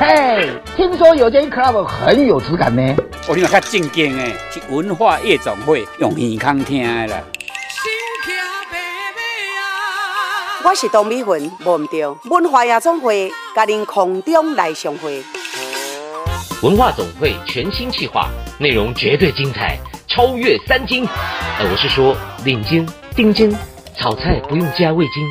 嘿，听说有间 club 很有质感呢。我听较正经诶，是文化夜总会用耳康听的啦。我是董美云，忘唔掉文化夜总会，甲您空中来相会。文化总会全新企划，内容绝对精彩，超越三金。呃，我是说领金、丁金，炒菜不用加味精。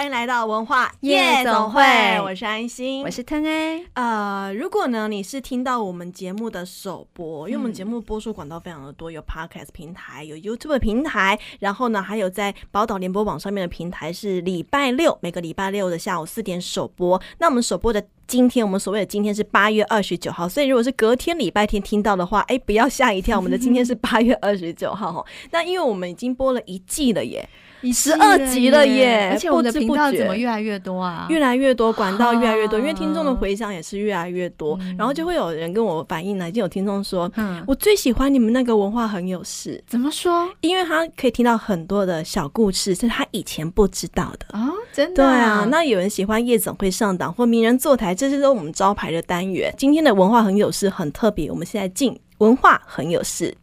欢迎来到文化夜总会，我是安心，我是腾 A。呃，如果呢你是听到我们节目的首播，因为我们节目播出管道非常的多，有 Podcast 平台，有 YouTube 平台，然后呢还有在宝岛联播网上面的平台是礼拜六，每个礼拜六的下午四点首播。那我们首播的今天，我们所谓的今天是八月二十九号，所以如果是隔天礼拜天听到的话，哎，不要吓一跳，我们的今天是八月二十九号。那因为我们已经播了一季了耶。十二集了耶！而且我们的频道怎么越来越多啊？越来越多，管道越来越多，因为听众的回响也是越来越多，嗯、然后就会有人跟我反映呢，就有听众说，嗯，我最喜欢你们那个文化很有事。怎么说？因为他可以听到很多的小故事，是他以前不知道的哦，真的、啊。对啊，那有人喜欢夜总会上档或名人坐台，这些都是我们招牌的单元。今天的文化很有事，很特别，我们现在进文化很有事，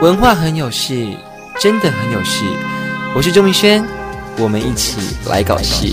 文化很有事。真的很有事，我是周明轩，我们一起来搞事。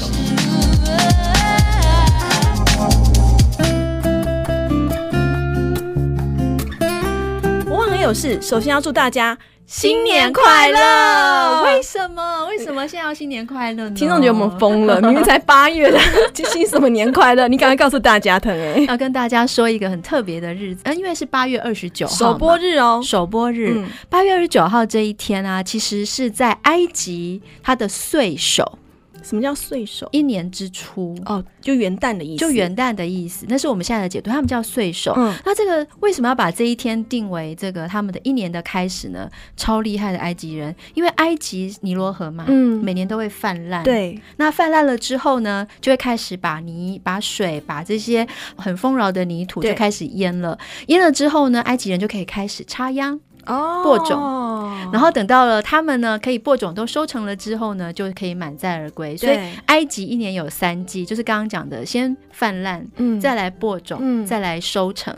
我很有事，首先要祝大家。新年快乐！为什么？为什么现在要新年快乐呢？听众觉得我们疯了，明明才八月了，新什么年快乐？你赶快告诉大家，腾哎，要跟大家说一个很特别的日子，嗯，因为是八月二十九号首播日哦，首播日，八月二十九号这一天啊，其实是在埃及它的岁首。什么叫岁首？一年之初哦，就元旦的意思，就元旦的意思。那是我们现在的解读，他们叫岁首。嗯，那这个为什么要把这一天定为这个他们的一年的开始呢？超厉害的埃及人，因为埃及尼罗河嘛，嗯，每年都会泛滥。对，那泛滥了之后呢，就会开始把泥、把水、把这些很丰饶的泥土就开始淹了。淹了之后呢，埃及人就可以开始插秧。哦，播种，然后等到了他们呢，可以播种都收成了之后呢，就可以满载而归。所以埃及一年有三季，就是刚刚讲的，先泛滥，嗯，再来播种，嗯，再来收成，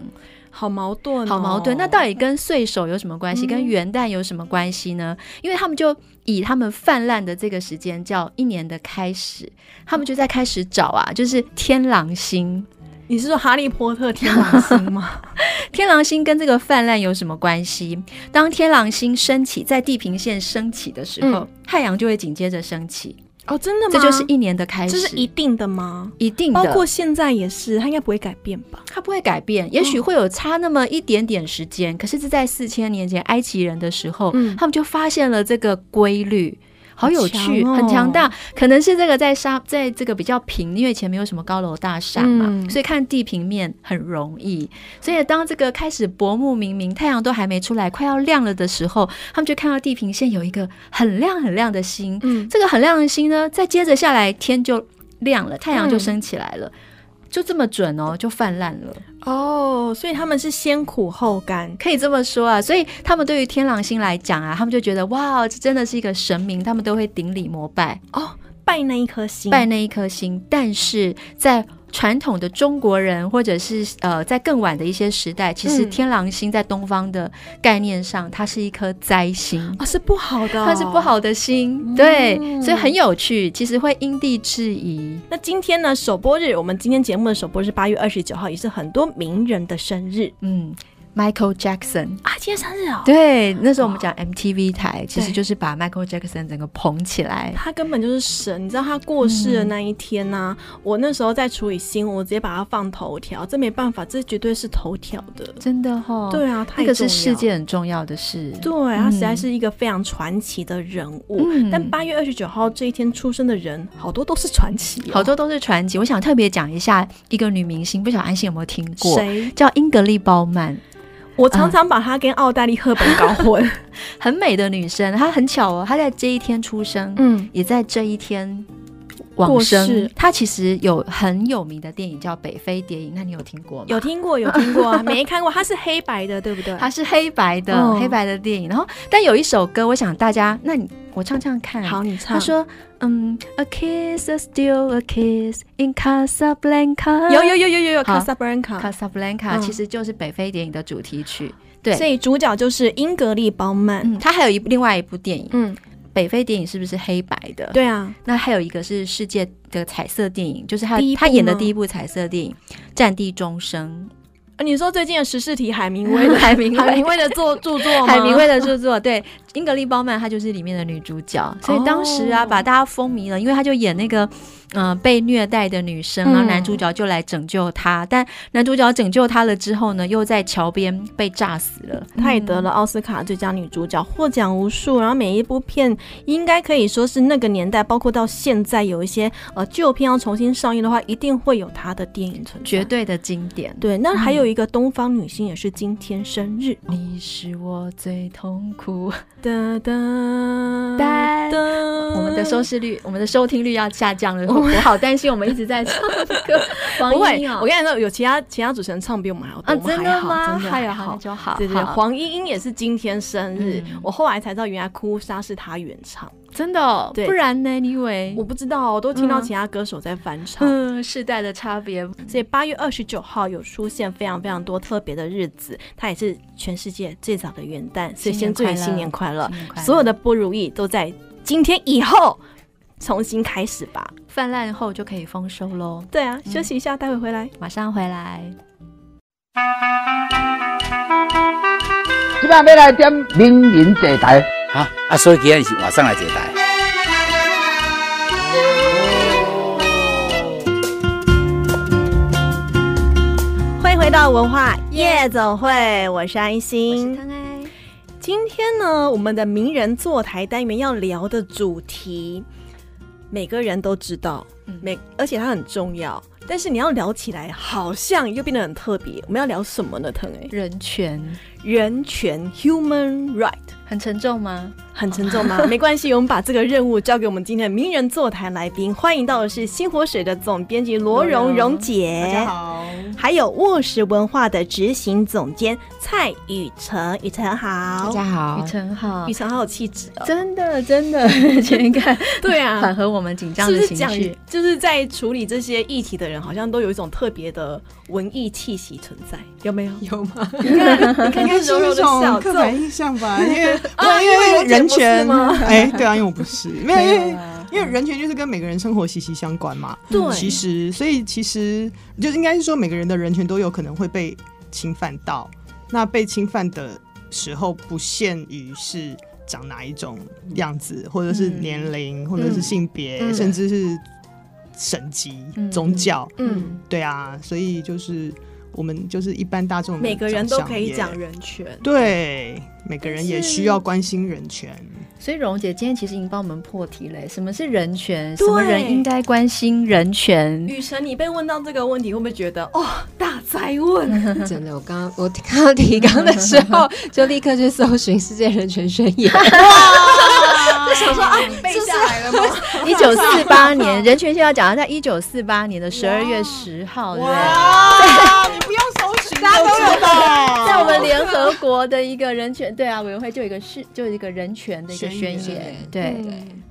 好矛盾，好矛盾。那到底跟岁首有什么关系？跟元旦有什么关系呢？因为他们就以他们泛滥的这个时间叫一年的开始，他们就在开始找啊，就是天狼星。你是说哈利波特天狼星吗？天狼星跟这个泛滥有什么关系？当天狼星升起，在地平线升起的时候，嗯、太阳就会紧接着升起。哦，真的吗？这就是一年的开始，这是一定的吗？一定的，包括现在也是，它应该不会改变吧？它不会改变，也许会有差那么一点点时间。哦、可是，这在四千年前埃及人的时候，嗯、他们就发现了这个规律。好有趣，哦、很强大，可能是这个在沙，在这个比较平，因为以前没有什么高楼大厦嘛，嗯、所以看地平面很容易。所以当这个开始薄暮冥冥，太阳都还没出来，快要亮了的时候，他们就看到地平线有一个很亮很亮的星。嗯，这个很亮的星呢，再接着下来，天就亮了，太阳就升起来了。嗯就这么准哦，就泛滥了。哦，所以他们是先苦后甘，可以这么说啊。所以他们对于天狼星来讲啊，他们就觉得哇，这真的是一个神明，他们都会顶礼膜拜。哦，拜那一颗星，拜那一颗星。但是在传统的中国人，或者是呃，在更晚的一些时代，其实天狼星在东方的概念上，嗯、它是一颗灾星啊、哦，是不好的、哦，它是不好的星。嗯、对，所以很有趣，其实会因地制宜。那今天呢，首播日，我们今天节目的首播是八月二十九号，也是很多名人的生日。嗯。Michael Jackson 啊，今天生日哦。对，那时候我们讲 MTV 台，其实就是把 Michael Jackson 整个捧起来。他根本就是神，你知道他过世的那一天呢、啊嗯，我那时候在处理新闻，我直接把它放头条，这没办法，这绝对是头条的，真的哈、哦。对啊，那个是世界很重要的事。对，他实在是一个非常传奇的人物。嗯、但八月二十九号这一天出生的人，好多都是传奇、哦，好多都是传奇。我想特别讲一下一个女明星，不晓得安心有没有听过？谁？叫英格丽·褒曼。我常常把她跟奥黛丽·赫本搞混，很美的女生。她很巧哦，她在这一天出生，嗯，也在这一天往生。她其实有很有名的电影叫《北非谍影》，那你有听过吗？有听过，有听过，没看过。它是黑白的，对不对？它是黑白的，哦、黑白的电影。然后，但有一首歌，我想大家，那你我唱唱看。好，你唱。他说。嗯、um,，A kiss is still a kiss in Casablanca。有有有有有有，Casablanca，Casablanca 其实就是北非电影的主题曲。对，所以主角就是英格丽·褒曼。嗯，他还有一另外一部电影，嗯，北非电影是不是黑白的？对啊。那还有一个是世界的彩色电影，就是他他演的第一部彩色电影《战地钟声》。你说最近的十四题，海明威的海明海明威的作著作吗？海明威的著作，对，英格丽褒曼她就是里面的女主角，所以当时啊，把大家风靡了，因为她就演那个。嗯、呃，被虐待的女生，然后男主角就来拯救她，嗯，但男主角拯救她了之后呢，又在桥边被炸死了。她也得了奥斯卡最佳女主角，获奖无数。然后每一部片应该可以说是那个年代，包括到现在有一些呃旧片要重新上映的话，一定会有她的电影存在，绝对的经典。对，那还有一个东方女星也是今天生日，嗯、你是我最痛苦的的。我们的收视率，我们的收听率要下降了。我好担心，我们一直在唱歌。黄莺莺，我跟你说，有其他其他主持人唱比我们还要多，啊、真的吗？真的还好，就好。对对，黄莺莺也是今天生日，嗯，我后来才知道，原来哭砂是他原唱，真的，哦。对，不然呢？你以为？我不知道，我都听到其他歌手在翻唱。嗯，世代的差别。所以八月二十九号有出现非常非常多特别的日子，它也是全世界最早的元旦，所以先祝你新年快乐，所有的不如意都在今天以后。重新开始吧，泛滥后就可以丰收喽。对啊，休息一下，嗯，待会回来，马上回来。今晚要来点名人坐台，啊啊，所以今天是晚上来坐台。欢迎回到文化夜总会，我是安心，我是今天呢，我们的名人坐台单元要聊的主题。每个人都知道，每而且它很重要，但是你要聊起来，好像又变得很特别。我们要聊什么呢？腾哎，人权，人权，human right，很沉重吗？很沉重吗？没关系，我们把这个任务交给我们今天的名人座谈来宾。欢迎到的是新火水的总编辑罗蓉蓉姐，大家好。还有沃石文化的执行总监蔡雨辰，雨辰好，大家好，雨辰好，雨辰好有气质哦，真的真的，请看，对啊，缓和我们紧张的情绪。就是在处理这些议题的人，好像都有一种特别的文艺气息存在，有没有？有吗？你看，你看，看 柔柔的笑，刻板印象吧，因为啊，因为人。权吗？哎，对啊，因为我不是，没有，因为因为人权就是跟每个人生活息息相关嘛。对，其实，所以其实就应该是说，每个人的人权都有可能会被侵犯到。那被侵犯的时候，不限于是长哪一种样子，或者是年龄，或者是性别，嗯，甚至是省级、嗯、宗教。嗯，对啊，所以就是。我们就是一般大众，每个人都可以讲人权，对，每个人也需要关心人权。所以蓉姐今天其实已经帮我们破题嘞，什么是人权？什么人应该关心人权？雨辰，你被问到这个问题，会不会觉得哦，大灾问？真的，我刚刚我看到提纲的时候，就立刻去搜寻世界人权宣言。哇！就想说啊，背下来了吗？一九四八年，人权先要讲，在一九四八年的十二月十号，对。都知道。在我们联合国的一个人权对啊委员会，就有一个是就有一个人权的一个宣言，对，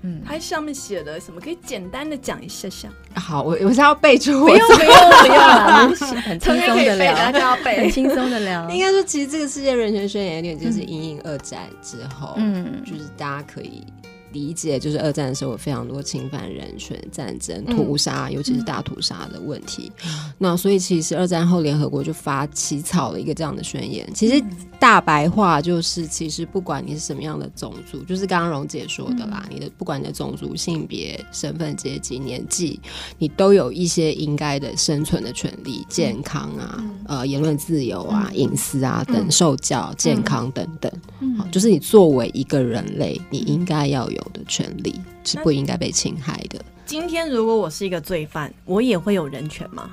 嗯，它上面写的什么？可以简单的讲一下下。好，我我是要背出，不用不用不用。了，很轻松的聊，大家要背，很轻松的聊。应该说，其实这个世界人权宣言有点就是因应二战之后，嗯，就是大家可以理解，就是二战的时候有非常多侵犯人权、战争、屠杀，尤其是大屠杀的问题。嗯、那所以其实二战后联合国就发起草了一个这样的宣言。其实大白话就是，其实不管你是什么样的种族，就是刚刚荣姐说的啦，嗯、你的不管你的种族、性别、身份、阶级、年纪，你都有一些应该的生存的权利、健康啊、嗯、呃言论自由啊、隐、嗯、私啊等、受教、健康等等。好，就是你作为一个人类，你应该要有。有的权利是不应该被侵害的。今天如果我是一个罪犯，我也会有人权吗？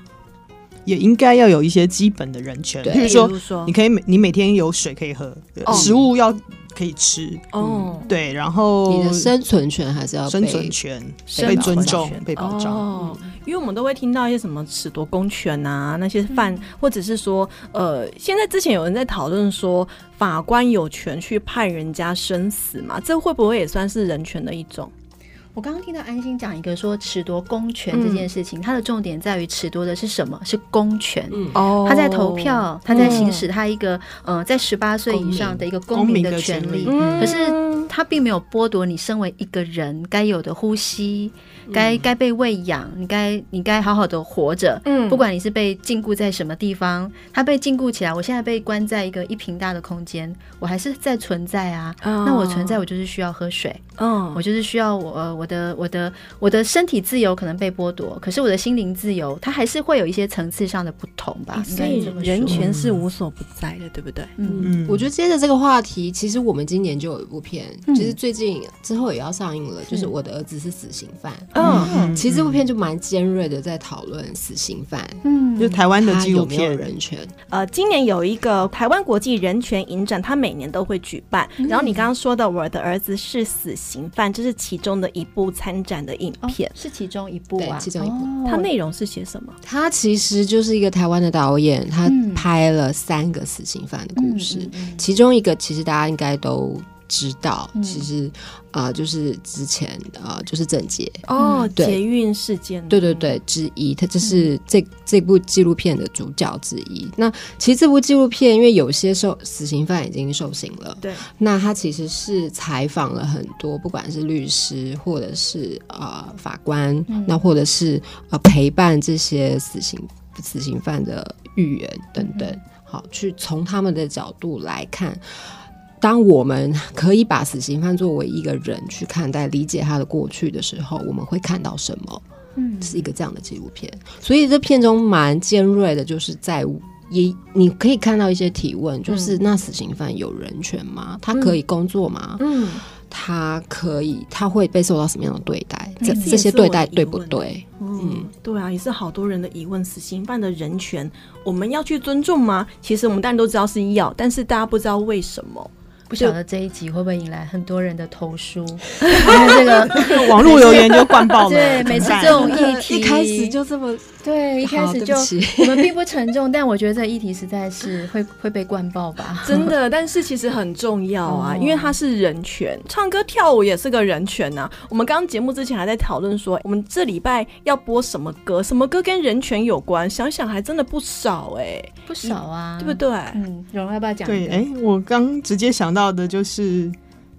也应该要有一些基本的人权，比如说，你可以每你每天有水可以喝，食物要可以吃。哦，对，然后你的生存权还是要生存权被尊重、被保障。哦，因为我们都会听到一些什么褫夺公权啊，那些犯，或者是说，呃，现在之前有人在讨论说，法官有权去判人家生死嘛？这会不会也算是人权的一种？我刚刚听到安心讲一个说褫夺公权这件事情，它的重点在于褫夺的是什么？是公权。哦，他在投票，他在行使他一个呃，在十八岁以上的一个公民的权利。可是他并没有剥夺你身为一个人该有的呼吸，该该被喂养，你该你该好好的活着。嗯，不管你是被禁锢在什么地方，他被禁锢起来，我现在被关在一个一平大的空间，我还是在存在啊。那我存在，我就是需要喝水。嗯，我就是需要我我。我的我的我的身体自由可能被剥夺，可是我的心灵自由，它还是会有一些层次上的不同吧。所以人权是无所不在的，对不对？嗯嗯。我觉得接着这个话题，其实我们今年就有一部片，其实最近之后也要上映了，就是我的儿子是死刑犯。嗯，其实这部片就蛮尖锐的，在讨论死刑犯。嗯，就台湾的纪录片人权。呃，今年有一个台湾国际人权影展，它每年都会举办。然后你刚刚说的我的儿子是死刑犯，这是其中的一部。参展的影片、哦、是其中一部啊，其中一部。哦、它内容是写什么？它其实就是一个台湾的导演，他拍了三个死刑犯的故事，嗯嗯嗯、其中一个其实大家应该都。知道，其实啊、就是之前啊、呃，就是郑捷哦，对。捷运事件，对对对，之一，他这是这、嗯、这部纪录片的主角之一。那其实这部纪录片，因为有些受死刑犯已经受刑了，对，那他其实是采访了很多，不管是律师或者是啊、呃、法官，嗯、那或者是呃陪伴这些死刑死刑犯的狱员等等，嗯、好，去从他们的角度来看。当我们可以把死刑犯作为一个人去看待、理解他的过去的时候，我们会看到什么？嗯，是一个这样的纪录片。所以这片中蛮尖锐的，就是在也你可以看到一些提问，就是那死刑犯有人权吗？他可以工作吗？嗯，他可以，他会被受到什么样的对待？这这些对待对不对？嗯，对啊，也是好多人的疑问。死刑犯的人权，我们要去尊重吗？其实我们当然都知道是要，但是大家不知道为什么。不晓得这一集会不会引来很多人的投诉？这个 网络留言就灌爆了。对，每次这种议题一开始就这么对，一开始就我们并不沉重，但我觉得这议题实在是会会被灌爆吧？真的，但是其实很重要啊，因为它是人权，唱歌跳舞也是个人权呐。我们刚刚节目之前还在讨论说，我们这礼拜要播什么歌？什么歌跟人权有关？想想还真的不少哎，不少啊，对不对？嗯，蓉要不要讲？对，哎，我刚直接想到的就是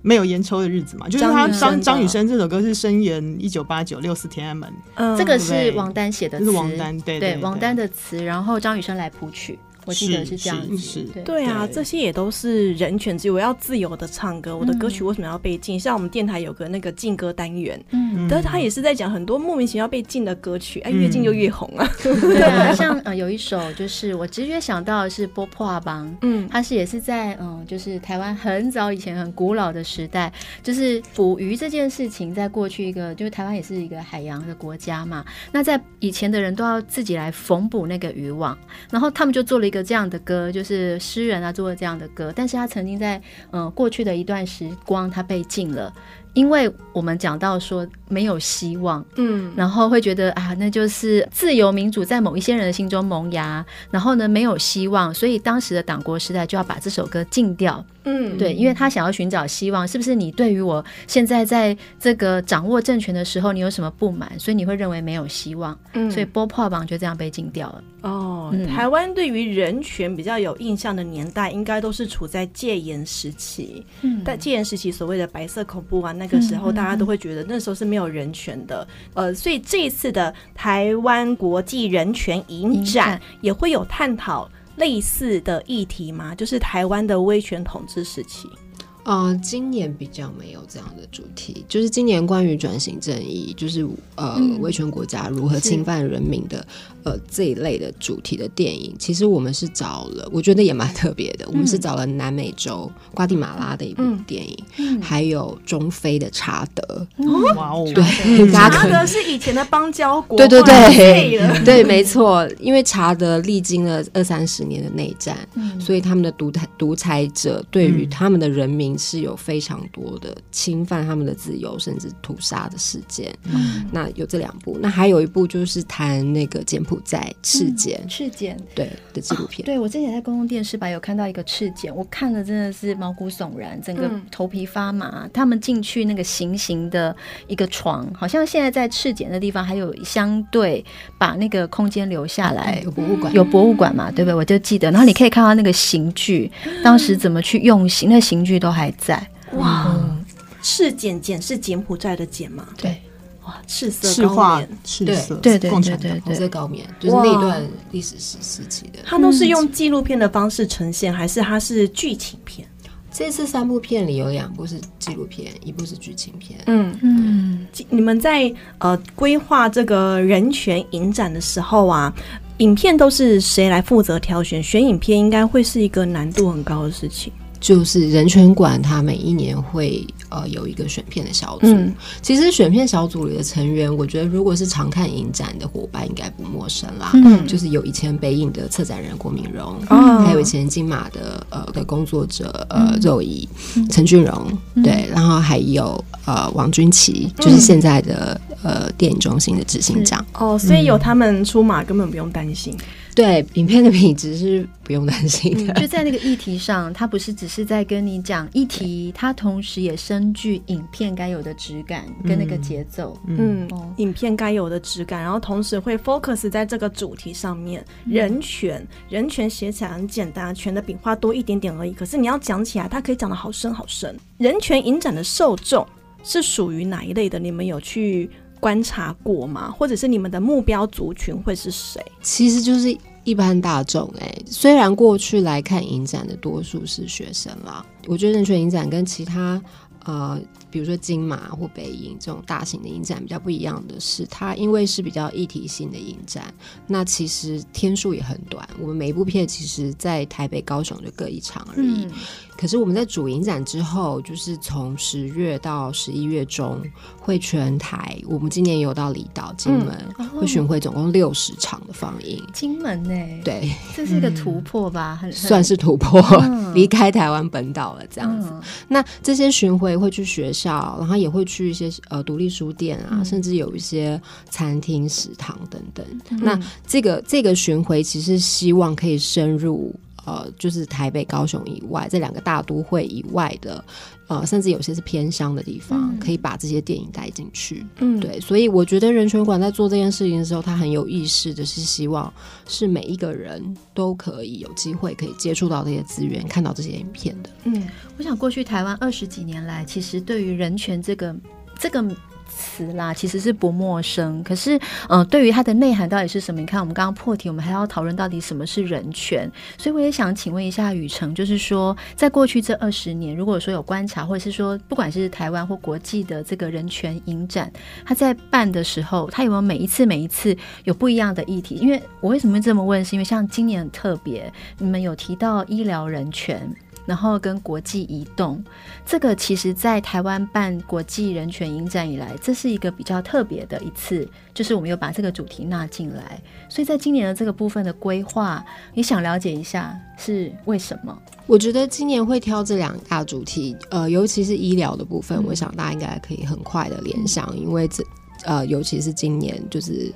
没有烟抽的日子嘛，就是他张张雨生这首歌是声援一九八九六四天安门，嗯，这个是王丹写的词，是王丹对对。王丹的词，然后张雨生来谱曲。我记得是这样子，对啊，这些也都是人权之一。我要自由的唱歌，我的歌曲为什么要被禁？像我们电台有个那个禁歌单元，嗯，但是他也是在讲很多莫名其妙被禁的歌曲，哎，越禁就越红啊。对啊，像呃有一首就是我直觉想到的是波破阿邦，嗯，他是也是在嗯就是台湾很早以前很古老的时代，就是捕鱼这件事情，在过去一个就是台湾也是一个海洋的国家嘛，那在以前的人都要自己来缝补那个渔网，然后他们就做了一个。这样的歌，就是诗人啊做的这样的歌，但是他曾经在嗯、呃、过去的一段时光，他被禁了，因为我们讲到说没有希望，嗯，然后会觉得啊，那就是自由民主在某一些人的心中萌芽，然后呢没有希望，所以当时的党国时代就要把这首歌禁掉。嗯，对，因为他想要寻找希望，是不是你对于我现在在这个掌握政权的时候，你有什么不满，所以你会认为没有希望，嗯，所以波破榜就这样被禁掉了。哦，嗯、台湾对于人权比较有印象的年代，应该都是处在戒严时期。嗯，但戒严时期所谓的白色恐怖啊，那个时候大家都会觉得那时候是没有人权的。呃，所以这一次的台湾国际人权影展也会有探讨类似的议题吗？就是台湾的威权统治时期。呃，今年比较没有这样的主题，就是今年关于转型正义，就是呃，嗯、威权国家如何侵犯人民的。呃，这一类的主题的电影，其实我们是找了，我觉得也蛮特别的。嗯、我们是找了南美洲瓜地马拉的一部电影，还有中非的查德。哇哦，对，查德是以前的邦交国。对对对，对，没错。因为查德历经了二三十年的内战，嗯、所以他们的独裁独裁者对于他们的人民是有非常多的侵犯他们的自由，甚至屠杀的事件。嗯、那有这两部，那还有一部就是谈那个柬埔寨赤柬，赤柬对的纪录片，对我之前在公共电视吧有看到一个赤柬，我看了真的是毛骨悚然，整个头皮发麻。他们进去那个行刑的一个床，好像现在在赤柬的地方还有相对把那个空间留下来，有博物馆，有博物馆嘛，对不对？我就记得，然后你可以看到那个刑具，当时怎么去用刑，那刑具都还在。哇，赤柬柬是柬埔寨的柬吗？对。哇，赤色高棉，赤色，对对对对对，红色高棉，就是那段历史时时期的。它都是用纪录片的方式呈现，还是它是剧情片？这次三部片里有两部是纪录片，一部是剧情片。嗯嗯，你们在呃规划这个人权影展的时候啊，影片都是谁来负责挑选？选影片应该会是一个难度很高的事情。就是人权馆，它每一年会呃有一个选片的小组。嗯、其实选片小组里的成员，我觉得如果是常看影展的伙伴，应该不陌生啦。嗯，就是有以前北影的策展人郭明荣，嗯、还有以前金马的呃的工作者呃肉姨陈俊荣，嗯、对，然后还有呃王君琪，就是现在的呃电影中心的执行长。哦，所以有他们出马，根本不用担心。对，影片的品质是不用担心的。嗯，就在那个议题上，他不是只是在跟你讲议题，他同时也深具影片该有的质感跟那个节奏。嗯，嗯，影片该有的质感，然后同时会 focus 在这个主题上面。人权，人权写起来很简单，权的笔画多一点点而已。可是你要讲起来，它可以讲的好深好深。人权影展的受众是属于哪一类的？你们有去？观察过吗？或者是你们的目标族群会是谁？其实就是一般大众哎、虽然过去来看影展的多数是学生啦，我觉得人权影展跟其他呃，比如说金马或北影这种大型的影展比较不一样的是，它因为是比较一体性的影展，那其实天数也很短。我们每一部片其实，在台北、高雄就各一场而已。嗯可是我们在主影展之后，就是从十月到十一月中会全台，我们今年有到离岛、金门、嗯、会巡回，总共六十场的放映。金门呢、欸？对，这是一个突破吧？很、嗯、算是突破，嗯、离开台湾本岛了这样子。嗯、那这些巡回会去学校，然后也会去一些呃独立书店啊，嗯、甚至有一些餐厅、食堂等等。嗯、那这个这个巡回其实希望可以深入。呃，就是台北、高雄以外这两个大都会以外的，呃，甚至有些是偏乡的地方，嗯、可以把这些电影带进去。嗯，对，所以我觉得人权馆在做这件事情的时候，他很有意识的是希望是每一个人都可以有机会可以接触到这些资源，看到这些影片的。嗯，我想过去台湾二十几年来，其实对于人权这个这个。词啦，其实是不陌生。可是，嗯、对于它的内涵到底是什么？你看，我们刚刚破题，我们还要讨论到底什么是人权。所以，我也想请问一下雨成，就是说，在过去这二十年，如果说有观察，或者是说，不管是台湾或国际的这个人权影展，它在办的时候，它有没有每一次每一次有不一样的议题？因为我为什么会这么问？是因为像今年特别，你们有提到医疗人权。然后跟国际移动，这个其实，在台湾办国际人权影展以来，这是一个比较特别的一次，就是我们有把这个主题纳进来。所以在今年的这个部分的规划，你想了解一下是为什么？我觉得今年会挑这两大主题，呃，尤其是医疗的部分，嗯、我想大家应该可以很快的联想，嗯、因为这呃，尤其是今年就是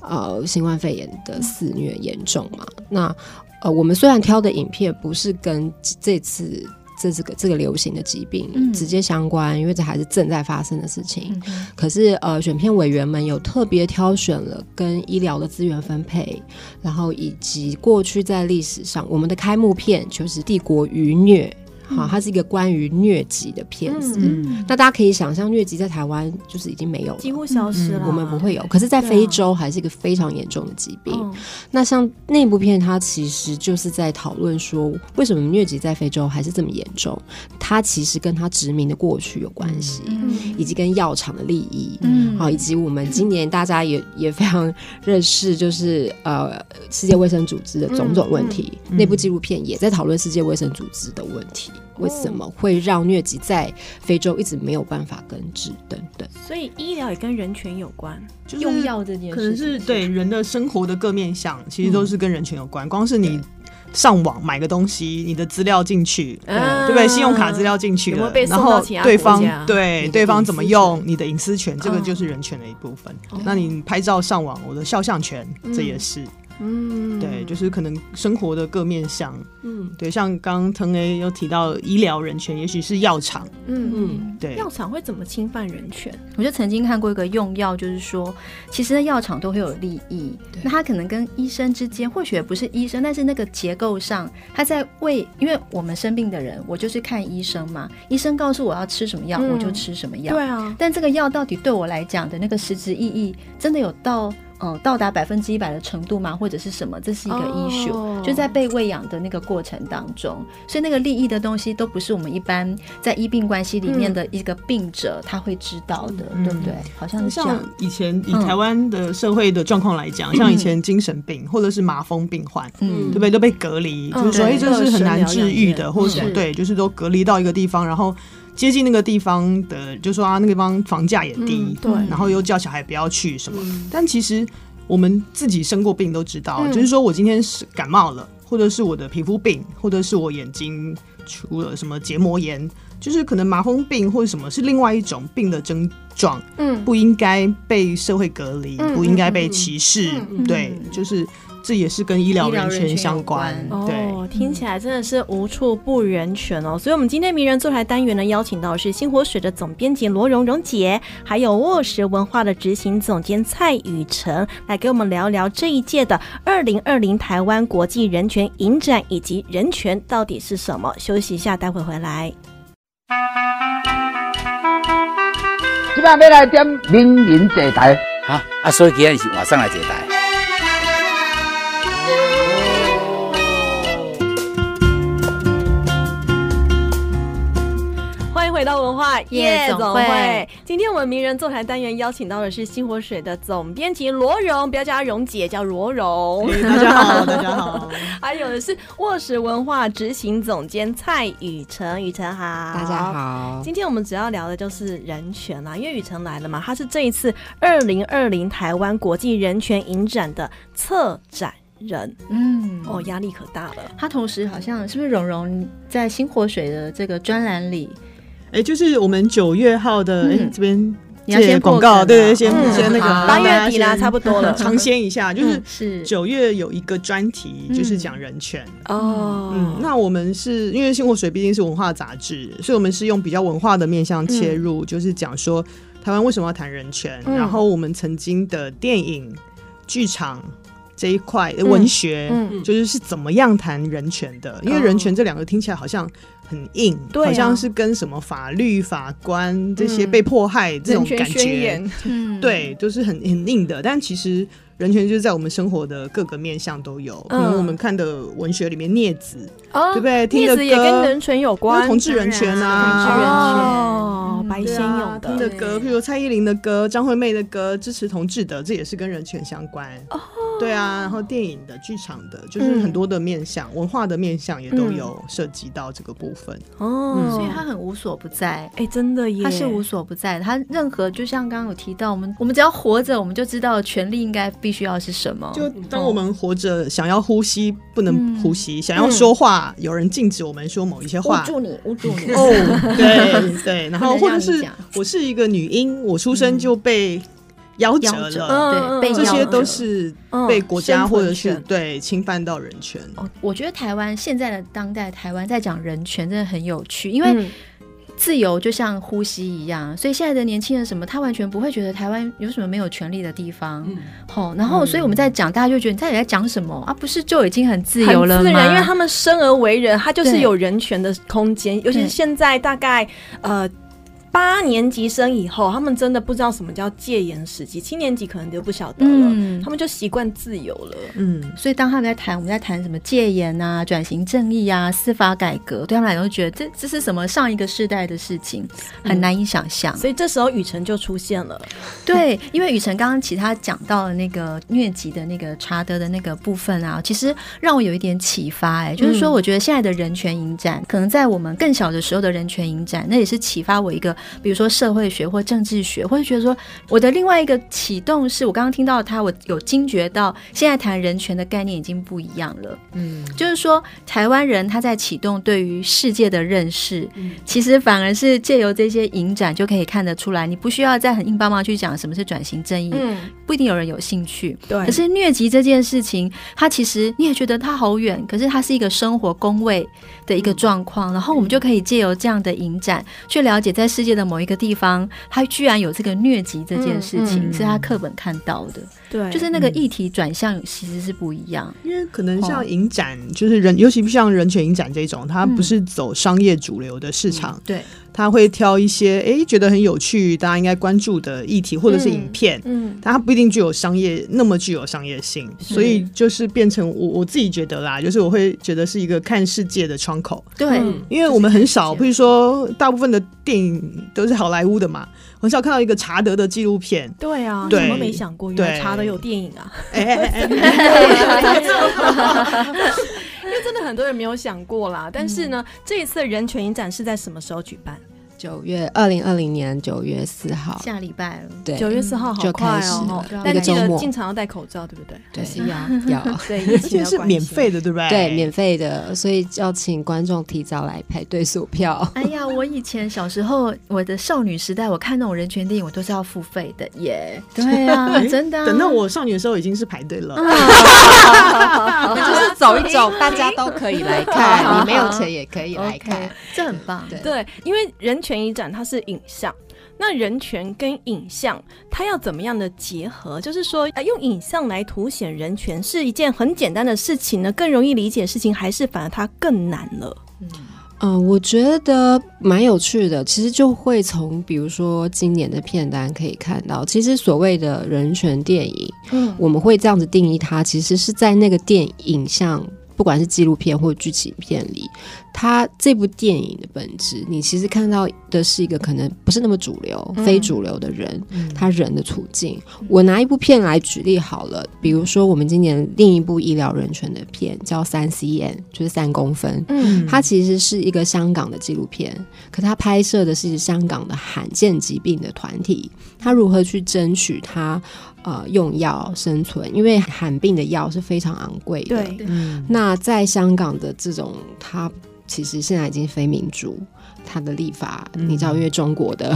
呃，新冠肺炎的肆虐严重嘛，那。呃，我们虽然挑的影片不是跟这次这这个这个流行的疾病直接相关，嗯、因为这还是正在发生的事情。嗯、可是呃，选片委员们有特别挑选了跟医疗的资源分配，然后以及过去在历史上我们的开幕片就是《帝国余虐》。好，它是一个关于疟疾的片子。嗯，那大家可以想象，疟疾在台湾就是已经没有了，几乎消失了。嗯、我们不会有，可是，在非洲还是一个非常严重的疾病。啊、那像那部片，它其实就是在讨论说，为什么疟疾在非洲还是这么严重？它其实跟它殖民的过去有关系，嗯、以及跟药厂的利益。嗯，好，以及我们今年大家也也非常认识，就是呃，世界卫生组织的种种问题。嗯嗯、那部纪录片也在讨论世界卫生组织的问题。为什么会让疟疾在非洲一直没有办法根治等等？所以医疗也跟人权有关，就是用药这件事可能是对人的生活的各面向，其实都是跟人权有关。嗯、光是你上网买个东西，你的资料进去，对，对不对？信用卡资料进去了，然后对方对对方怎么用你的隐私权，这个就是人权的一部分。嗯、那你拍照上网，我的肖像权，嗯、这也是。嗯，对，就是可能生活的各面向，嗯，对，像刚刚腾 A 又提到医疗人权，也许是药厂，嗯。嗯，对，药厂会怎么侵犯人权？我就曾经看过一个用药，就是说，其实药厂都会有利益，那他可能跟医生之间，或许也不是医生，但是那个结构上，他在为，因为我们生病的人，我就是看医生嘛，医生告诉我要吃什么药，嗯、我就吃什么药，对啊，但这个药到底对我来讲的那个实质意义，真的有到？嗯，到达百分之一百的程度吗？或者是什么？这是一个 issue，、oh. 就在被喂养的那个过程当中，所以那个利益的东西都不是我们一般在医病关系里面的一个病者、嗯、他会知道的，嗯、对不对？好像是像以前以台湾的社会的状况来讲，嗯、像以前精神病或者是麻风病患，嗯，对不对？都被隔离，嗯、就是说，哎，这是很难治愈的，或者什么，对，就是都隔离到一个地方，然后。接近那个地方的，就说啊，那个地方房价也低，嗯、对，然后又叫小孩不要去什么。嗯、但其实我们自己生过病都知道，嗯、就是说我今天是感冒了，或者是我的皮肤病，或者是我眼睛出了什么结膜炎，就是可能麻风病或者什么是另外一种病的症状，嗯，不应该被社会隔离，嗯、不应该被歧视，嗯嗯、对，就是。这也是跟医疗人权相关，关对哦，听起来真的是无处不人权哦。所以，我们今天名人座台单元呢，邀请到的是星火水的总编辑罗蓉蓉姐，还有沃石文化的执行总监蔡宇程，来给我们聊聊这一届的二零二零台湾国际人权影展以及人权到底是什么。休息一下，待会回来。今晚要来点名人坐台，啊啊，所以今天是晚上来坐台。回到文化夜总会，今天我们名人座谈单元邀请到的是新火水的总编辑罗蓉，不要叫她蓉姐，叫罗蓉。大家好，大家好。还有的是沃石文化执行总监蔡雨辰，雨辰好，大家好。今天我们主要聊的就是人权啦，因为雨辰来了嘛，他是这一次二零二零台湾国际人权影展的策展人。嗯，哦，压力可大了。他同时好像是不是蓉蓉在星火水的这个专栏里？哎，就是我们九月号的，哎，这边你要先广告，对对，先先那个八月底啦，差不多了，尝鲜一下，就是是九月有一个专题，就是讲人权哦。嗯，那我们是因为新活水毕竟是文化杂志，所以我们是用比较文化的面向切入，就是讲说台湾为什么要谈人权，然后我们曾经的电影、剧场这一块文学，就是是怎么样谈人权的？因为人权这两个听起来好像。很硬，好像是跟什么法律、法官这些被迫害这种感觉，嗯、对，就是很很硬的。但其实人权就是在我们生活的各个面向都有。可能我们看的文学里面，镊子，哦、对不对？听的歌也跟人权有关，同志人权啊，同志人权，哦，白先勇的听的歌，譬如蔡依林的歌、张惠妹的歌，支持同志的，这也是跟人权相关。哦对啊，然后电影的、剧场的，就是很多的面向，嗯、文化的面向也都有涉及到这个部分。哦，嗯、所以他很无所不在。哎，真的耶，他是无所不在的。他任何就像刚刚有提到，我们我们只要活着，我们就知道权利应该必须要是什么。就当我们活着，想要呼吸不能呼吸，嗯、想要说话，有人禁止我们说某一些话，捂住你，捂住你。哦，对对，然后或者是我是一个女婴，我出生就被。夭折了，对，这些都是被国家或者是对侵犯到人权。哦，我觉得台湾现在的当代台湾在讲人权真的很有趣，因为。自由就像呼吸一样，所以现在的年轻人什么，他完全不会觉得台湾有什么没有权利的地方。好、嗯，然后所以我们在讲，大家就觉得你在在讲什么啊？不是就已经很自由了吗？自然，因为他们生而为人，他就是有人权的空间。尤其是现在，大概呃。八年级生以后，他们真的不知道什么叫戒严时期。七年级可能就不晓得了，嗯、他们就习惯自由了。嗯，所以当他们在谈，我们在谈什么戒严啊、转型正义啊、司法改革，对他们来说，觉得这这是什么上一个世代的事情，很难以想象。嗯、所以这时候雨辰就出现了。对，因为雨辰刚刚其他讲到了那个疟疾的那个查德的那个部分啊，其实让我有一点启发、欸。哎，就是说，我觉得现在的人权影展，嗯、可能在我们更小的时候的人权影展，那也是启发我一个。比如说社会学或政治学，或者觉得说我的另外一个启动是我刚刚听到他，我有惊觉到现在谈人权的概念已经不一样了。嗯，就是说台湾人他在启动对于世界的认识，嗯、其实反而是借由这些影展就可以看得出来，你不需要再很硬邦邦去讲什么是转型正义，嗯、不一定有人有兴趣。对，可是疟疾这件事情，它其实你也觉得它好远，可是它是一个生活工位的一个状况，嗯、然后我们就可以借由这样的影展去了解在世界的某一个地方，他居然有这个疟疾这件事情，嗯嗯、是他课本看到的。对，就是那个议题转向其实是不一样，因为可能像影展，就是人，尤其像人权影展这种，它不是走商业主流的市场。嗯、对。他会挑一些哎、欸、觉得很有趣，大家应该关注的议题或者是影片，嗯，但它不一定具有商业那么具有商业性，所以就是变成我我自己觉得啦，就是我会觉得是一个看世界的窗口，对，因为我们很少，比如说大部分的电影都是好莱坞的嘛，很少看到一个查德的纪录片，对啊，怎么没想过，对，查德有电影啊，因为真的很多人没有想过啦，但是呢，嗯、这一次的人权影展是在什么时候举办？九月二零二零年九月四号，下礼拜了。对，九月四号好快哦。但记得进场要戴口罩，对不对？对，是要要。对，而且是免费的，对不对？对，免费的，所以要请观众提早来排队索票。哎呀，我以前小时候，我的少女时代，我看那种人权电影，我都是要付费的耶。对啊，真的。等到我少女的时候，已经是排队了。就是走一走，大家都可以来看，你没有钱也可以来看，这很棒。对，因为人权。影展它是影像，那人权跟影像它要怎么样的结合？就是说，用影像来凸显人权是一件很简单的事情呢，更容易理解的事情，还是反而它更难了？嗯，呃，我觉得蛮有趣的。其实就会从比如说今年的片单可以看到，其实所谓的人权电影，嗯，我们会这样子定义它，其实是在那个电影像。不管是纪录片或剧情片里，它这部电影的本质，你其实看到的是一个可能不是那么主流、嗯、非主流的人，嗯、他人的处境。嗯、我拿一部片来举例好了，比如说我们今年另一部医疗人权的片叫三 cm，就是三公分。嗯，它其实是一个香港的纪录片，可它拍摄的是香港的罕见疾病的团体，他如何去争取他。呃，用药生存，因为罕病的药是非常昂贵的。对，嗯，那在香港的这种，它其实现在已经非民主。它的立法，嗯、你知道，因为中国的、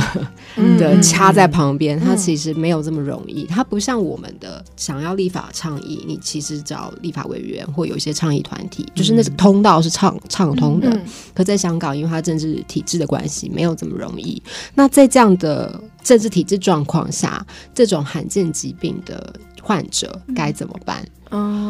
嗯、的掐在旁边，他、嗯、其实没有这么容易。它不像我们的想要立法倡议，你其实找立法委员或有一些倡议团体，嗯、就是那个通道是畅畅通的。嗯、可在香港，因为它政治体制的关系，没有这么容易。那在这样的政治体制状况下，这种罕见疾病的患者该怎么办？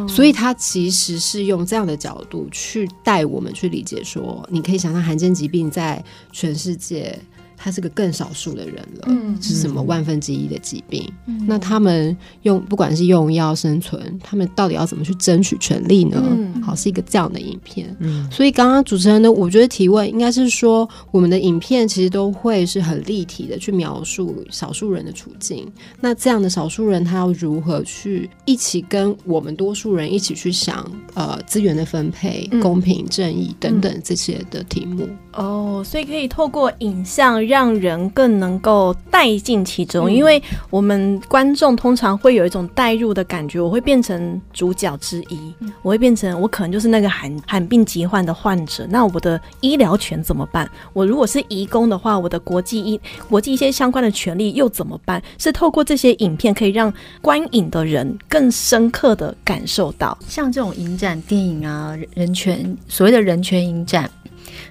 所以他其实是用这样的角度去带我们去理解，说你可以想象罕见疾病在全世界。他是个更少数的人了，嗯、是什么万分之一的疾病？嗯、那他们用不管是用药生存，他们到底要怎么去争取权利呢？嗯、好，是一个这样的影片。嗯、所以刚刚主持人呢，我觉得提问应该是说，我们的影片其实都会是很立体的去描述少数人的处境。那这样的少数人，他要如何去一起跟我们多数人一起去想呃资源的分配、嗯、公平正义等等这些的题目？哦，所以可以透过影像。让人更能够带进其中，嗯、因为我们观众通常会有一种带入的感觉，我会变成主角之一，嗯、我会变成我我可能就是那个罕罕病疾患的患者，那我的医疗权怎么办？我如果是移工的话，我的国际医国际一些相关的权利又怎么办？是透过这些影片可以让观影的人更深刻的感受到，像这种影展电影啊，人权所谓的人权影展。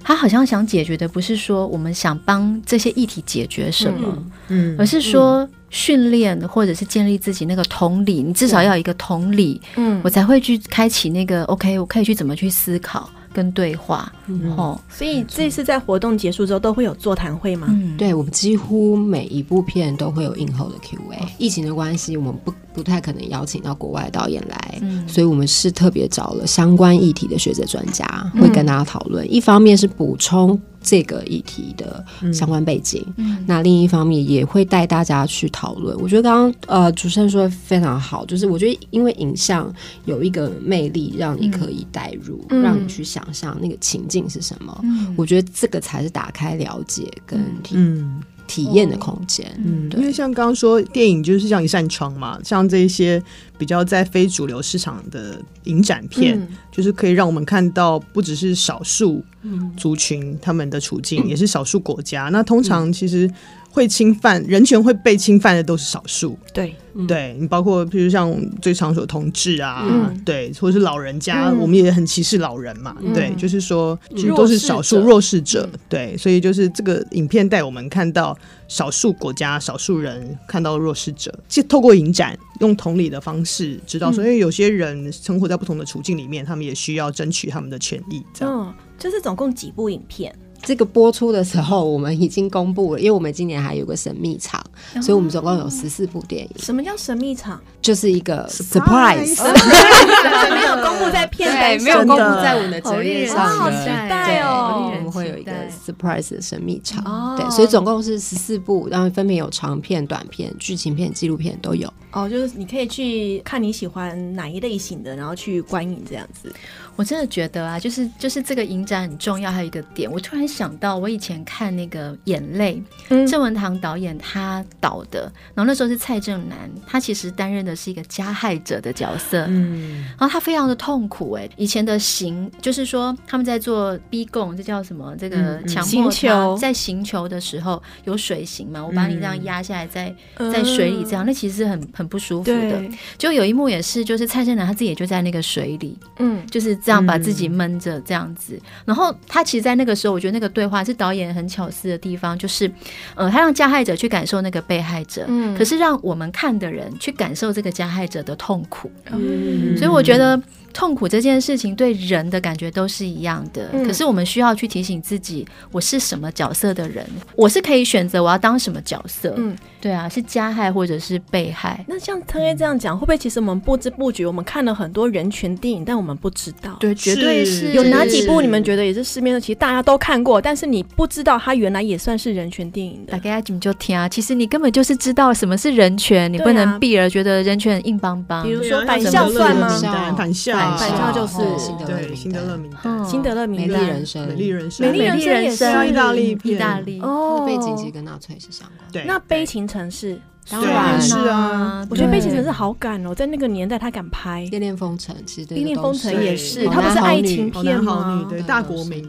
他好像想解决的不是说我们想帮这些议题解决什么，嗯，嗯，而是说训练或者是建立自己那个同理，你至少要有一个同理，嗯，我才会去开启那个 OK，我可以去怎么去思考。跟对话，嗯、哦，所以这次在活动结束之后都会有座谈会吗？嗯，对，我们几乎每一部片都会有映后的 Q&A。哦、疫情的关系，我们不不太可能邀请到国外导演来，嗯、所以我们是特别找了相关议题的学者专家，会跟大家讨论。嗯、一方面是补充。这个议题的相关背景，嗯、那另一方面也会带大家去讨论。我觉得刚刚呃主持人说的非常好，就是我觉得因为影像有一个魅力，让你可以带入，嗯、让你去想象那个情境是什么。嗯、我觉得这个才是打开了解跟体验的空间。嗯，因为像刚刚说电影就是像一扇窗嘛，像这些比较在非主流市场的影展片，嗯、就是可以让我们看到不只是少数。族群他们的处境也是少数国家，那通常其实会侵犯人权、会被侵犯的都是少数。对，对你包括譬如像最常说同志啊，对，或者是老人家，我们也很歧视老人嘛。对，就是说其实都是少数弱势者。对，所以就是这个影片带我们看到少数国家、少数人看到弱势者，就透过影展用同理的方式知道说，因为有些人生活在不同的处境里面，他们也需要争取他们的权益。这样。就是总共几部影片？这个播出的时候，我们已经公布了，因为我们今年还有个神秘场，哦、所以我们总共有十四部电影。什么叫神秘场？就是一个 surprise，没有公布在片单，没有公布在我们的折页上。好期待哦！我们会有一个 surprise 的神秘场，哦、对，所以总共是十四部，然后分别有长片、短片、剧情片、纪录片都有。哦，就是你可以去看你喜欢哪一类型的，然后去观影这样子。我真的觉得啊，就是就是这个影展很重要，还有一个点，我突然想到，我以前看那个《眼泪》，嗯，郑文堂导演他导的，然后那时候是蔡正南，他其实担任的是一个加害者的角色，嗯，然后他非常的痛苦，哎，以前的刑就是说他们在做逼供，这叫什么？这个强迫他在刑求的时候有水刑嘛，我把你这样压下来在，在在水里这样，那其实很很不舒服的。就有一幕也是，就是蔡正南他自己也就在那个水里，嗯，就是。这样把自己闷着，这样子。嗯、然后他其实，在那个时候，我觉得那个对话是导演很巧思的地方，就是，呃，他让加害者去感受那个被害者，嗯，可是让我们看的人去感受这个加害者的痛苦。嗯，所以我觉得。痛苦这件事情对人的感觉都是一样的，嗯、可是我们需要去提醒自己，我是什么角色的人，我是可以选择我要当什么角色。嗯，对啊，是加害或者是被害。那像腾 A 这样讲，会不会其实我们不知不觉我们看了很多人权电影，但我们不知道？对，绝对是。有哪几部你们觉得也是市面上其实大家都看过，但是你不知道它原来也算是人权电影的？大家你就听啊，其实你根本就是知道什么是人权，你不能避而觉得人权很硬邦邦。比如说反校算吗？反校。返校就是对辛德勒名单，辛德勒名单，美丽人生，美丽人生，美丽人生，意大利，意大利。哦，背景其实跟纳粹是相关。对，那悲情城市当然是啊，我觉得悲情城市好感哦，在那个年代他敢拍。恋恋风尘，其实恋恋风尘也是，他不是爱情片吗？对，大国民。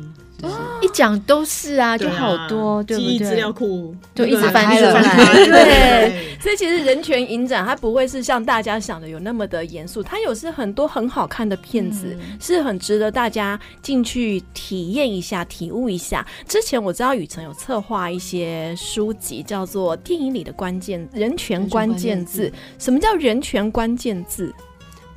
一讲都是啊，就好多，对不对？资料库就一直翻出来，对。所以其实人权影展它不会是像大家想的有那么的严肃，它有是很多很好看的片子，是很值得大家进去体验一下、体悟一下。之前我知道雨辰有策划一些书籍，叫做《电影里的关键人权关键字》。什么叫人权关键字？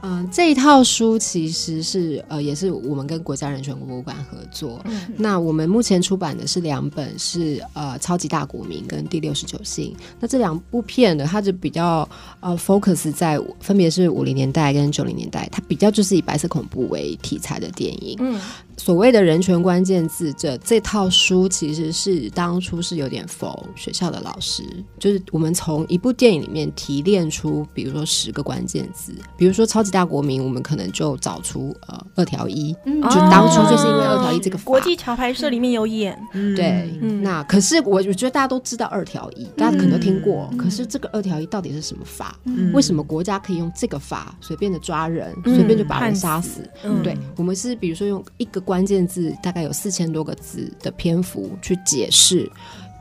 嗯、呃，这一套书其实是呃，也是我们跟国家人权博物馆合作。嗯、那我们目前出版的是两本是，呃《超级大国民》跟《第六十九姓》。那这两部片呢，它就比较呃 focus 在分别是五零年代跟九零年代，它比较就是以白色恐怖为题材的电影。嗯。所谓的人权关键字，这这套书其实是当初是有点否学校的老师，就是我们从一部电影里面提炼出，比如说十个关键字，比如说超级大国民，我们可能就找出呃二条一，嗯、就当初就是因为二条一这个法国际桥牌社里面有演，嗯、对，嗯、那可是我我觉得大家都知道二条一，大家可能都听过，嗯、可是这个二条一到底是什么法？嗯、为什么国家可以用这个法随便的抓人，随、嗯、便就把人杀死？嗯、对，我们是比如说用一个关键字，大概有四千多个字的篇幅去解释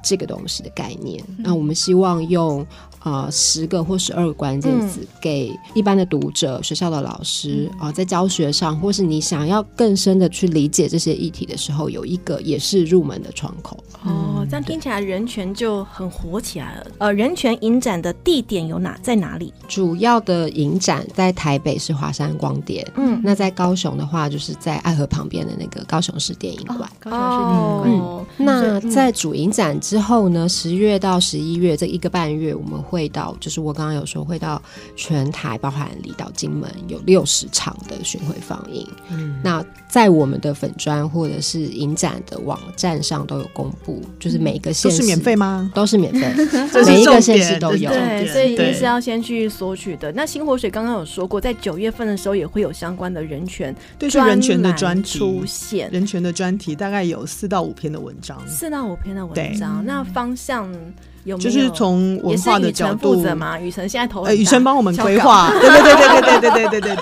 这个东西的概念。嗯、那我们希望用。啊、呃，十个或十二个关键词、嗯、给一般的读者、学校的老师啊、呃，在教学上，或是你想要更深的去理解这些议题的时候，有一个也是入门的窗口。哦，这样听起来人权就很火起来了。呃，人权影展的地点有哪？在哪里？主要的影展在台北是华山光电，嗯，那在高雄的话，就是在爱河旁边的那个高雄市电影馆。高雄市电影馆。嗯，那在主影展之后呢，十月到十一月这一个半月，我们会。到，就是我刚刚有说会到全台，包含离岛、金门，有六十场的巡回放映。嗯，那在我们的粉砖或者是影展的网站上都有公布，就是每一个县市都是免费吗？都是免费，每一个县市都有。对，所以一定是要先去索取的。那新火水刚刚有说过，在九月份的时候也会有相关的人权，对，是人权的专题出现。人权的专题大概有四到五篇的文章，四到五篇的文章。那方向。有没有就是从文化的角度，负责吗？雨辰现在投，呃，雨辰帮我们规划，对对对对对对对对对对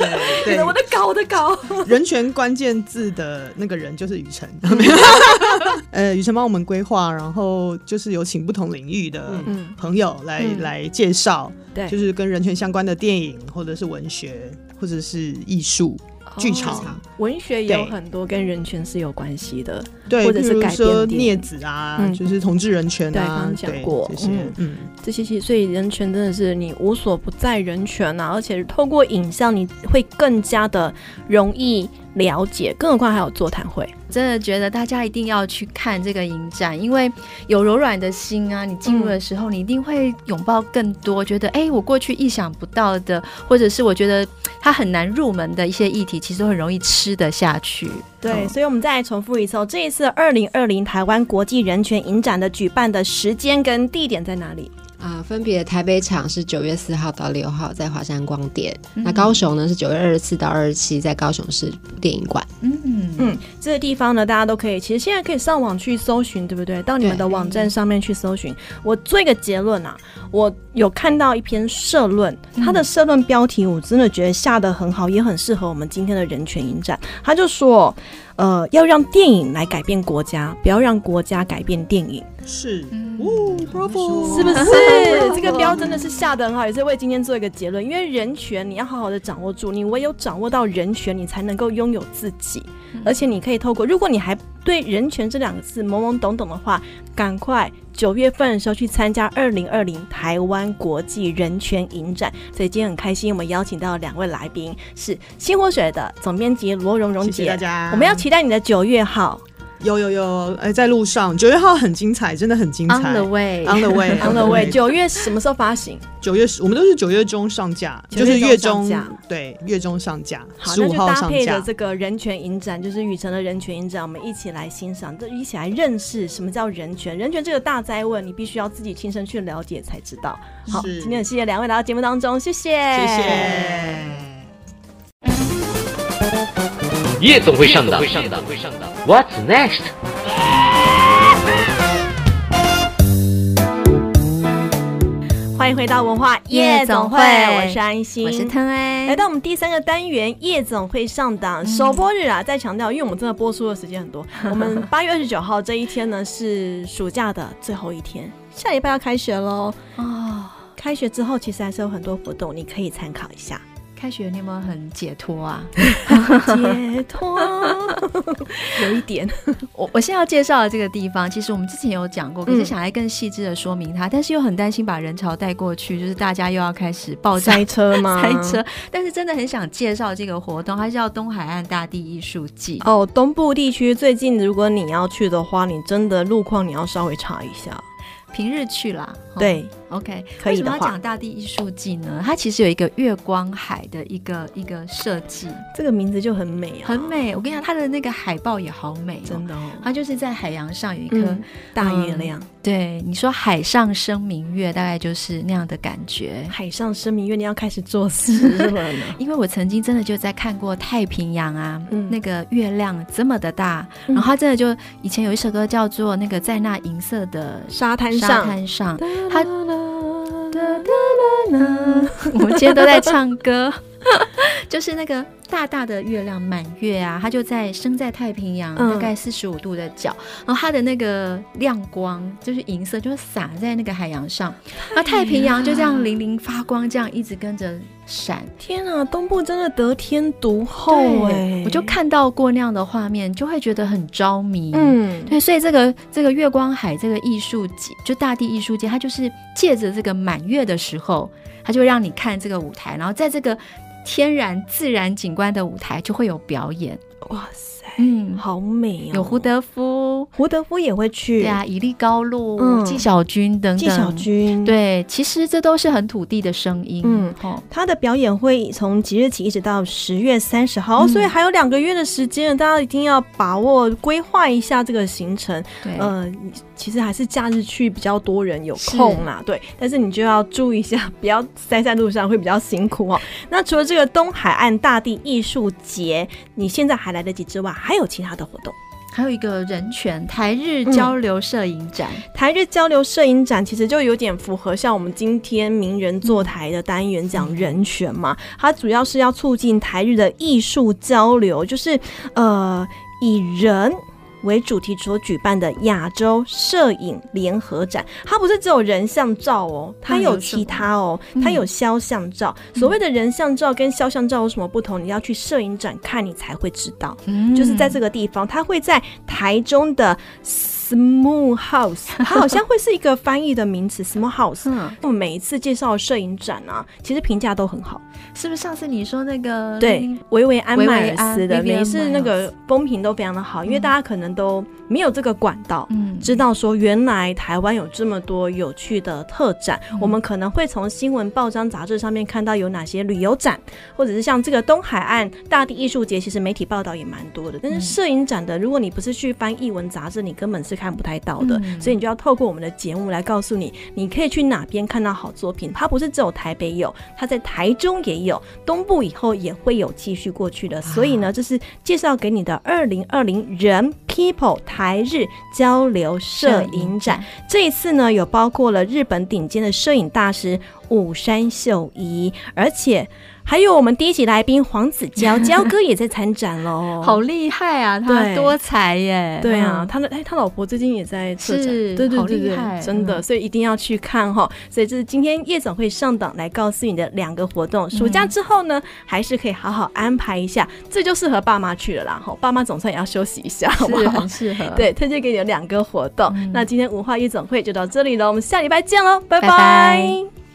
对对。我的稿，我的稿。人权关键字的那个人就是雨辰，呃，雨辰帮我们规划，然后就是有请不同领域的朋友来来介绍，对，就是跟人权相关的电影或者是文学或者是艺术。剧场、哦、文学也有很多跟人权是有关系的，对，或者是改编镊子啊，嗯、就是同志人权啊，对，讲过这些，嗯，这些其实所以人权真的是你无所不在人权啊，而且透过影像你会更加的容易了解，更何况还有座谈会。真的觉得大家一定要去看这个影展，因为有柔软的心啊，你进入的时候，你一定会拥抱更多，觉得哎，我过去意想不到的，或者是我觉得它很难入门的一些议题，其实都很容易吃得下去。对，哦、所以我们再来重复一次哦，这一次二零二零台湾国际人权影展的举办的时间跟地点在哪里？啊、呃，分别台北场是九月四号到六号在华山光电，嗯、那高雄呢是九月二十四到二十七在高雄市电影馆。嗯嗯，这个地方呢，大家都可以，其实现在可以上网去搜寻，对不对？到你们的网站上面去搜寻。我做一个结论啊，我有看到一篇社论，它的社论标题我真的觉得下得很好，也很适合我们今天的人权影展。他就说，呃，要让电影来改变国家，不要让国家改变电影。是，哦，Bravo，是不是？这个标真的是下的很好，也是为今天做一个结论。因为人权你要好好的掌握住，你唯有掌握到人权，你才能够拥有自己。而且你可以透过，如果你还对人权这两个字懵懵懂懂的话，赶快九月份的时候去参加二零二零台湾国际人权影展。所以今天很开心，我们邀请到两位来宾，是新活水的总编辑罗蓉蓉姐。谢谢大家，我们要期待你的九月号。有有有，哎，在路上，九月号很精彩，真的很精彩。On the way，On the way，On the way。九月什么时候发行？九月十，我们都是九月中上架，就是月中，对，月中上架。好，那就搭配着这个人权影展，就是雨辰的人权影展，我们一起来欣赏，这一起来认识什么叫人权。人权这个大哉问，你必须要自己亲身去了解才知道。好，今天很谢谢两位来到节目当中，谢谢，谢谢。夜总会上档，What's next？欢迎回到文化夜总会，我是安心，我是腾哎。来到我们第三个单元，夜总会上档首播日啊，再强调，因为我们真的播出的时间很多。我们八月二十九号这一天呢，是暑假的最后一天，下礼拜要开学喽。哦，开学之后其实还是有很多活动，你可以参考一下。开学你有没有很解脱啊？解脱 有一点。我我现在要介绍的这个地方，其实我们之前有讲过，可是想来更细致的说明它，嗯、但是又很担心把人潮带过去，就是大家又要开始爆塞车吗？塞车。但是真的很想介绍这个活动，它叫东海岸大地艺术季。哦，东部地区最近如果你要去的话，你真的路况你要稍微查一下，平日去啦。对。哦 OK，可以的话。为什么要讲大地艺术季呢？它其实有一个月光海的一个一个设计，这个名字就很美啊，很美。我跟你讲，它的那个海报也好美，真的哦。它就是在海洋上有一颗、嗯、大月亮。对，你说海上生明月，大概就是那样的感觉。海上生明月，你要开始作诗了呢？因为我曾经真的就在看过太平洋啊，嗯、那个月亮这么的大，嗯、然后它真的就以前有一首歌叫做那个在那银色的沙滩上，沙滩上，它。我们今天都在唱歌，就是那个大大的月亮满月啊，它就在升在太平洋大概四十五度的角，然后它的那个亮光就是银色，就是洒在那个海洋上，那太平洋就这样粼粼发光，这样一直跟着闪。天啊，东部真的得天独厚哎！我就看到过那样的画面，就会觉得很着迷。嗯，对，所以这个这个月光海这个艺术节，就大地艺术节，它就是借着这个满月的时候。它就会让你看这个舞台，然后在这个天然自然景观的舞台就会有表演。哇塞！嗯，好美哦！有胡德夫，胡德夫也会去。对啊，以利高路、嗯、纪晓君等等。纪晓君，对，其实这都是很土地的声音。嗯，哦、他的表演会从即日起一直到十月三十号，嗯、所以还有两个月的时间，大家一定要把握规划一下这个行程。对，呃，其实还是假日去比较多人有空啦。对，但是你就要注意一下，不要塞在路上，会比较辛苦哦。那除了这个东海岸大地艺术节，你现在还来得及之外，还有其他的活动，还有一个人权台日交流摄影展。嗯、台日交流摄影展其实就有点符合像我们今天名人坐台的单元讲人权嘛，嗯、它主要是要促进台日的艺术交流，就是呃以人。为主题所举办的亚洲摄影联合展，它不是只有人像照哦，它有其他哦，它有肖像照。嗯、所谓的人像照跟肖像照有什么不同？你要去摄影展看，你才会知道。嗯，就是在这个地方，它会在台中的。Small House，它好像会是一个翻译的名词。Small House，嗯，我们每一次介绍摄影展啊，其实评价都很好。是不是上次你说那个对维维安迈尔斯的，每一次那个风评都非常的好，因为大家可能都没有这个管道，嗯，知道说原来台湾有这么多有趣的特展。我们可能会从新闻、报章、杂志上面看到有哪些旅游展，或者是像这个东海岸大地艺术节，其实媒体报道也蛮多的。但是摄影展的，如果你不是去翻译文杂志，你根本是。看不太到的，嗯、所以你就要透过我们的节目来告诉你，你可以去哪边看到好作品。它不是只有台北有，它在台中也有，东部以后也会有继续过去的。啊、所以呢，这是介绍给你的二零二零人 People 台日交流摄影展。这一次呢，有包括了日本顶尖的摄影大师武山秀一，而且。还有我们第一集来宾黄子佼，佼哥也在参展喽，好厉害啊！他多才耶，对啊，他的哎，他老婆最近也在策展，对对对对，真的，所以一定要去看哈。所以这是今天夜总会上档来告诉你的两个活动。暑假之后呢，还是可以好好安排一下，这就适合爸妈去了啦。哈，爸妈总算也要休息一下，好不好？很适合。对，推荐给你的两个活动。那今天文化夜总会就到这里了，我们下礼拜见喽，拜拜。